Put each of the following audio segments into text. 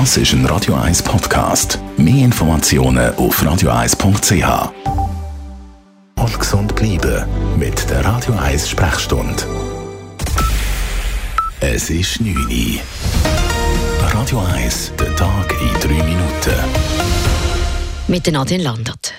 Das ist ein Radio 1 Podcast. Mehr Informationen auf radio1.ch. Und gesund bleiben mit der Radio 1 Sprechstunde. Es ist 9 Uhr. Radio 1, der Tag in 3 Minuten. Mit Nadine Landert.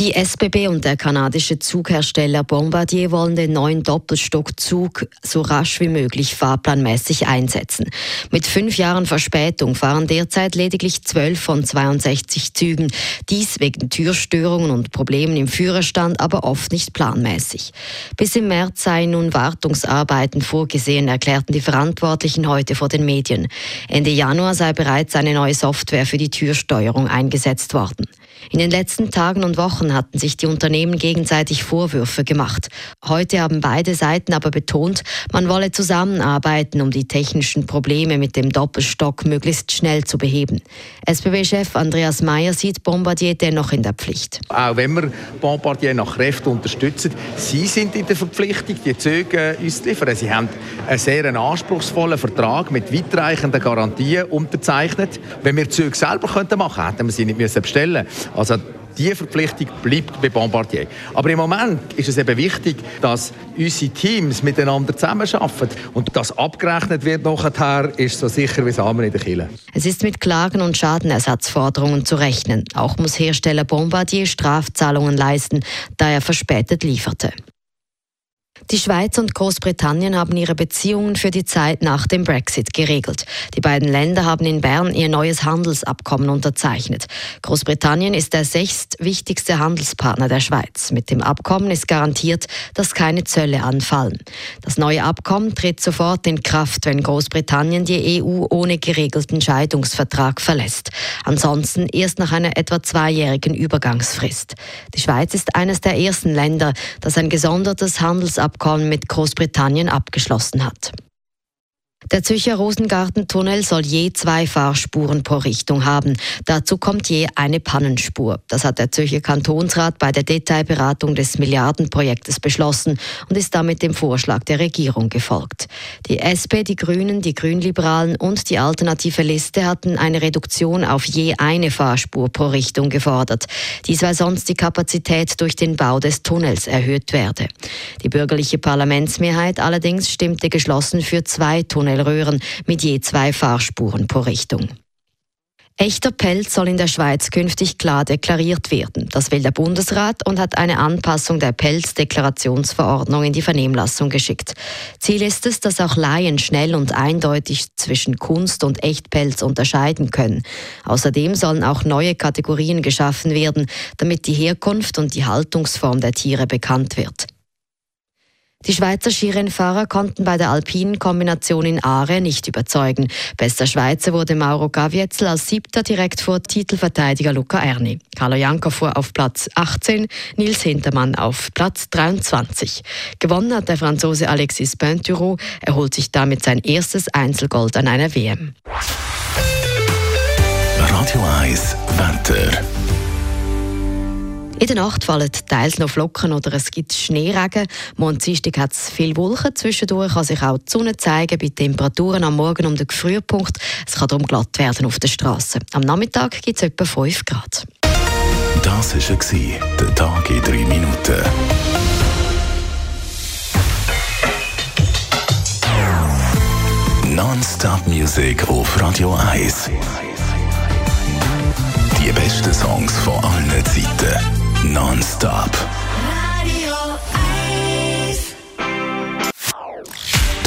Die SBB und der kanadische Zughersteller Bombardier wollen den neuen Doppelstockzug so rasch wie möglich fahrplanmäßig einsetzen. Mit fünf Jahren Verspätung fahren derzeit lediglich zwölf von 62 Zügen. Dies wegen Türstörungen und Problemen im Führerstand, aber oft nicht planmäßig. Bis im März seien nun Wartungsarbeiten vorgesehen, erklärten die Verantwortlichen heute vor den Medien. Ende Januar sei bereits eine neue Software für die Türsteuerung eingesetzt worden. In den letzten Tagen und Wochen hatten sich die Unternehmen gegenseitig Vorwürfe gemacht. Heute haben beide Seiten aber betont, man wolle zusammenarbeiten, um die technischen Probleme mit dem Doppelstock möglichst schnell zu beheben. SBB-Chef Andreas Mayer sieht Bombardier dennoch in der Pflicht. Auch wenn wir Bombardier nach Kräften unterstützen, sie sind in der Verpflichtung, die Züge uns zu liefern. Sie haben einen sehr anspruchsvollen Vertrag mit weitreichenden Garantien unterzeichnet. Wenn wir Züge selber machen könnten, hätten wir sie nicht bestellen müssen. Also die Verpflichtung bleibt bei Bombardier. Aber im Moment ist es eben wichtig, dass unsere Teams miteinander zusammenarbeiten. Und das abgerechnet wird nachher, ist so sicher wie Samen in der Kille. Es ist mit Klagen und Schadenersatzforderungen zu rechnen. Auch muss Hersteller Bombardier Strafzahlungen leisten, da er verspätet lieferte. Die Schweiz und Großbritannien haben ihre Beziehungen für die Zeit nach dem Brexit geregelt. Die beiden Länder haben in Bern ihr neues Handelsabkommen unterzeichnet. Großbritannien ist der sechstwichtigste Handelspartner der Schweiz. Mit dem Abkommen ist garantiert, dass keine Zölle anfallen. Das neue Abkommen tritt sofort in Kraft, wenn Großbritannien die EU ohne geregelten Scheidungsvertrag verlässt. Ansonsten erst nach einer etwa zweijährigen Übergangsfrist. Die Schweiz ist eines der ersten Länder, das ein gesondertes Handelsabkommen Abkommen mit Großbritannien abgeschlossen hat. Der Zürcher Rosengartentunnel soll je zwei Fahrspuren pro Richtung haben. Dazu kommt je eine Pannenspur. Das hat der Zürcher Kantonsrat bei der Detailberatung des Milliardenprojektes beschlossen und ist damit dem Vorschlag der Regierung gefolgt. Die SP, die Grünen, die Grünliberalen und die alternative Liste hatten eine Reduktion auf je eine Fahrspur pro Richtung gefordert. Dies weil sonst die Kapazität durch den Bau des Tunnels erhöht werde. Die bürgerliche Parlamentsmehrheit allerdings stimmte geschlossen für zwei Tunnel Röhren mit je zwei Fahrspuren pro Richtung. Echter Pelz soll in der Schweiz künftig klar deklariert werden. Das will der Bundesrat und hat eine Anpassung der Pelzdeklarationsverordnung in die Vernehmlassung geschickt. Ziel ist es, dass auch Laien schnell und eindeutig zwischen Kunst und Echtpelz unterscheiden können. Außerdem sollen auch neue Kategorien geschaffen werden, damit die Herkunft und die Haltungsform der Tiere bekannt wird. Die Schweizer Skirennfahrer konnten bei der alpinen Kombination in Aare nicht überzeugen. Bester Schweizer wurde Mauro Gavietzel als siebter direkt vor Titelverteidiger Luca Erni. Carlo Janko fuhr auf Platz 18, Nils Hintermann auf Platz 23. Gewonnen hat der Franzose Alexis Pointureau. Er holt sich damit sein erstes Einzelgold an einer WM. Radio 1 Wetter. In der Nacht fallen teils noch Flocken oder es gibt Schneeregen. Morgen Dienstag hat es viel Wolken. Zwischendurch kann sich auch die Sonne zeigen bei Temperaturen am Morgen um den Frühpunkt. Es kann darum glatt werden auf der Straße. Am Nachmittag gibt es etwa 5 Grad. Das war der Tag in 3 Minuten. Non-Stop-Musik auf Radio 1.